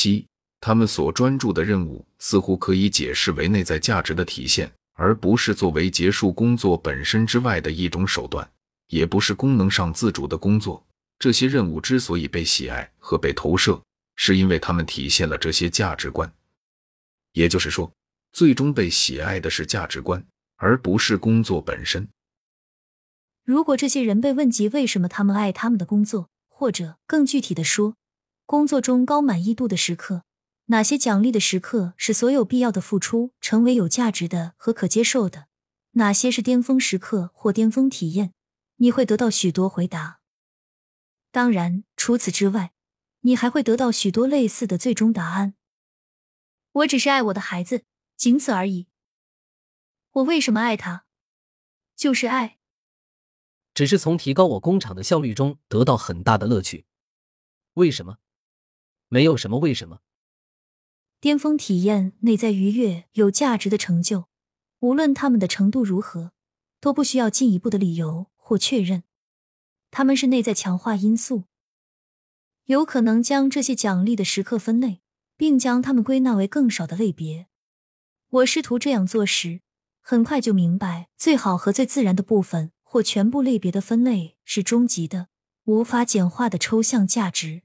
七，他们所专注的任务似乎可以解释为内在价值的体现，而不是作为结束工作本身之外的一种手段，也不是功能上自主的工作。这些任务之所以被喜爱和被投射，是因为他们体现了这些价值观。也就是说，最终被喜爱的是价值观，而不是工作本身。如果这些人被问及为什么他们爱他们的工作，或者更具体的说，工作中高满意度的时刻，哪些奖励的时刻是所有必要的付出成为有价值的和可接受的？哪些是巅峰时刻或巅峰体验？你会得到许多回答。当然，除此之外，你还会得到许多类似的最终答案。我只是爱我的孩子，仅此而已。我为什么爱他？就是爱。只是从提高我工厂的效率中得到很大的乐趣。为什么？没有什么为什么。巅峰体验内在愉悦、有价值的成就，无论他们的程度如何，都不需要进一步的理由或确认。他们是内在强化因素。有可能将这些奖励的时刻分类，并将它们归纳为更少的类别。我试图这样做时，很快就明白，最好和最自然的部分。或全部类别的分类是终极的、无法简化的抽象价值，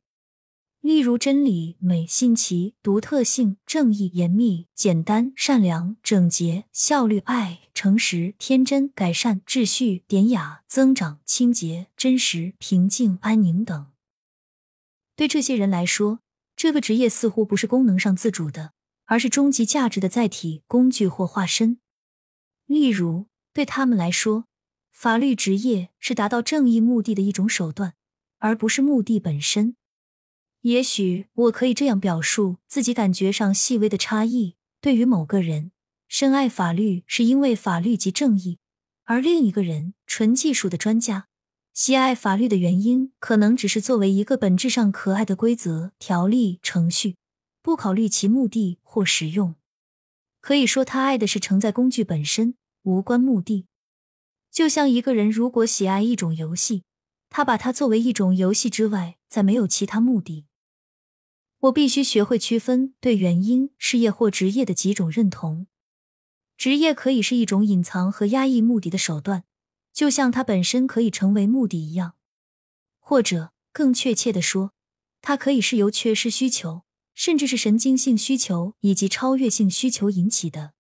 例如真理、美、新奇、独特性、正义、严密、简单、善良、整洁、效率、爱、诚实、天真、改善、秩序、典雅、增长、清洁、真实、平静、安宁等。对这些人来说，这个职业似乎不是功能上自主的，而是终极价值的载体、工具或化身。例如，对他们来说。法律职业是达到正义目的的一种手段，而不是目的本身。也许我可以这样表述自己感觉上细微的差异：对于某个人，深爱法律是因为法律即正义；而另一个人，纯技术的专家，喜爱法律的原因可能只是作为一个本质上可爱的规则、条例、程序，不考虑其目的或实用。可以说，他爱的是承载工具本身，无关目的。就像一个人如果喜爱一种游戏，他把它作为一种游戏之外，再没有其他目的。我必须学会区分对原因、事业或职业的几种认同。职业可以是一种隐藏和压抑目的的手段，就像它本身可以成为目的一样；或者更确切的说，它可以是由缺失需求，甚至是神经性需求以及超越性需求引起的。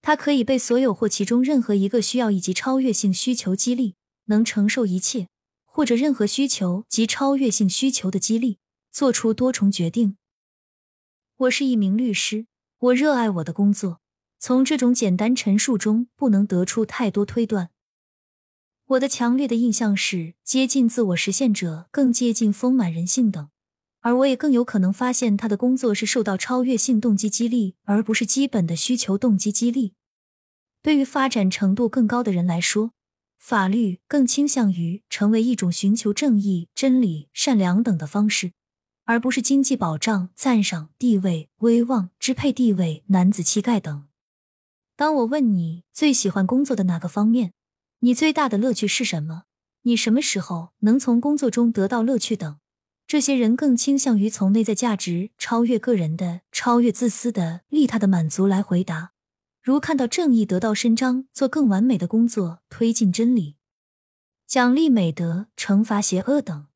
它可以被所有或其中任何一个需要以及超越性需求激励，能承受一切，或者任何需求及超越性需求的激励，做出多重决定。我是一名律师，我热爱我的工作。从这种简单陈述中，不能得出太多推断。我的强烈的印象是，接近自我实现者更接近丰满人性等。而我也更有可能发现，他的工作是受到超越性动机激励，而不是基本的需求动机激励。对于发展程度更高的人来说，法律更倾向于成为一种寻求正义、真理、善良等的方式，而不是经济保障、赞赏、地位、威望、支配地位、男子气概等。当我问你最喜欢工作的哪个方面，你最大的乐趣是什么？你什么时候能从工作中得到乐趣等？这些人更倾向于从内在价值超越个人的、超越自私的利他的满足来回答，如看到正义得到伸张、做更完美的工作、推进真理、奖励美德、惩罚邪恶等。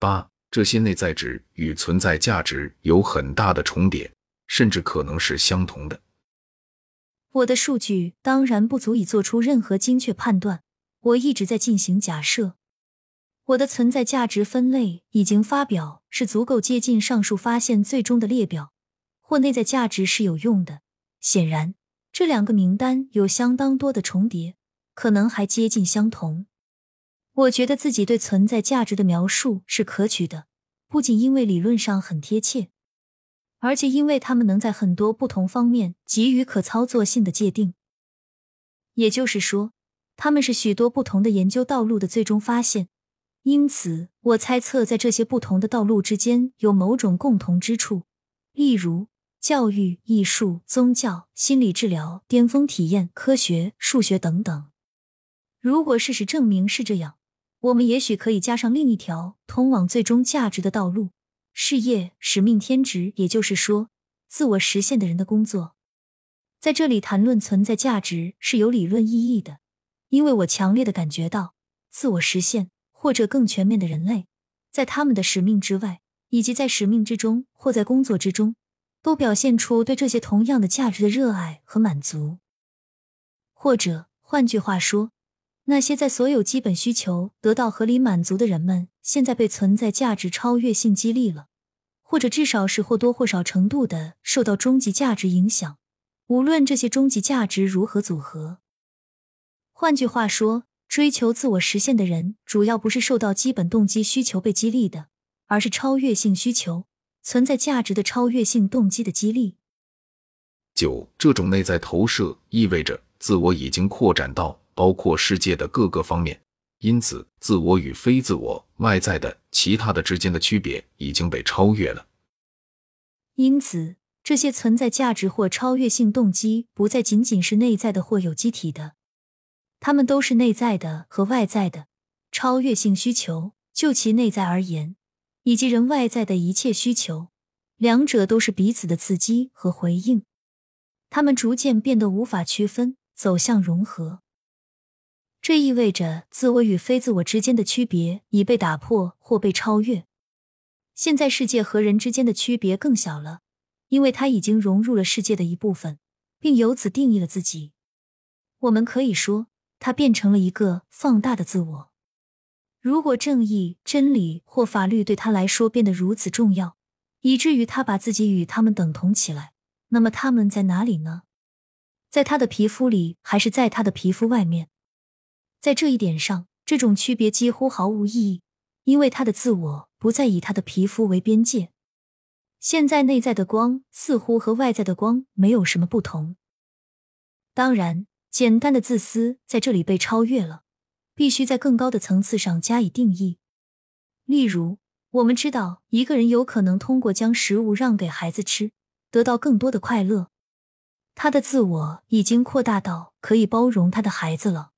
八，这些内在值与存在价值有很大的重叠，甚至可能是相同的。我的数据当然不足以做出任何精确判断，我一直在进行假设。我的存在价值分类已经发表，是足够接近上述发现最终的列表，或内在价值是有用的。显然，这两个名单有相当多的重叠，可能还接近相同。我觉得自己对存在价值的描述是可取的，不仅因为理论上很贴切，而且因为他们能在很多不同方面给予可操作性的界定。也就是说，他们是许多不同的研究道路的最终发现。因此，我猜测在这些不同的道路之间有某种共同之处，例如教育、艺术、宗教、心理治疗、巅峰体验、科学、数学等等。如果事实证明是这样，我们也许可以加上另一条通往最终价值的道路，事业、使命、天职，也就是说，自我实现的人的工作。在这里谈论存在价值是有理论意义的，因为我强烈的感觉到，自我实现或者更全面的人类，在他们的使命之外，以及在使命之中或在工作之中，都表现出对这些同样的价值的热爱和满足。或者换句话说，那些在所有基本需求得到合理满足的人们，现在被存在价值超越性激励了，或者至少是或多或少程度的受到终极价值影响。无论这些终极价值如何组合，换句话说，追求自我实现的人，主要不是受到基本动机需求被激励的，而是超越性需求存在价值的超越性动机的激励。九，这种内在投射意味着自我已经扩展到。包括世界的各个方面，因此自我与非自我、外在的其他的之间的区别已经被超越了。因此，这些存在价值或超越性动机不再仅仅是内在的或有机体的，它们都是内在的和外在的超越性需求。就其内在而言，以及人外在的一切需求，两者都是彼此的刺激和回应。它们逐渐变得无法区分，走向融合。这意味着自我与非自我之间的区别已被打破或被超越。现在世界和人之间的区别更小了，因为它已经融入了世界的一部分，并由此定义了自己。我们可以说，它变成了一个放大的自我。如果正义、真理或法律对他来说变得如此重要，以至于他把自己与他们等同起来，那么他们在哪里呢？在他的皮肤里，还是在他的皮肤外面？在这一点上，这种区别几乎毫无意义，因为他的自我不再以他的皮肤为边界。现在内在的光似乎和外在的光没有什么不同。当然，简单的自私在这里被超越了，必须在更高的层次上加以定义。例如，我们知道一个人有可能通过将食物让给孩子吃，得到更多的快乐。他的自我已经扩大到可以包容他的孩子了。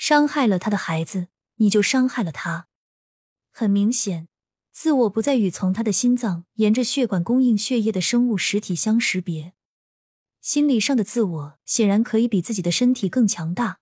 伤害了他的孩子，你就伤害了他。很明显，自我不再与从他的心脏沿着血管供应血液的生物实体相识别。心理上的自我显然可以比自己的身体更强大，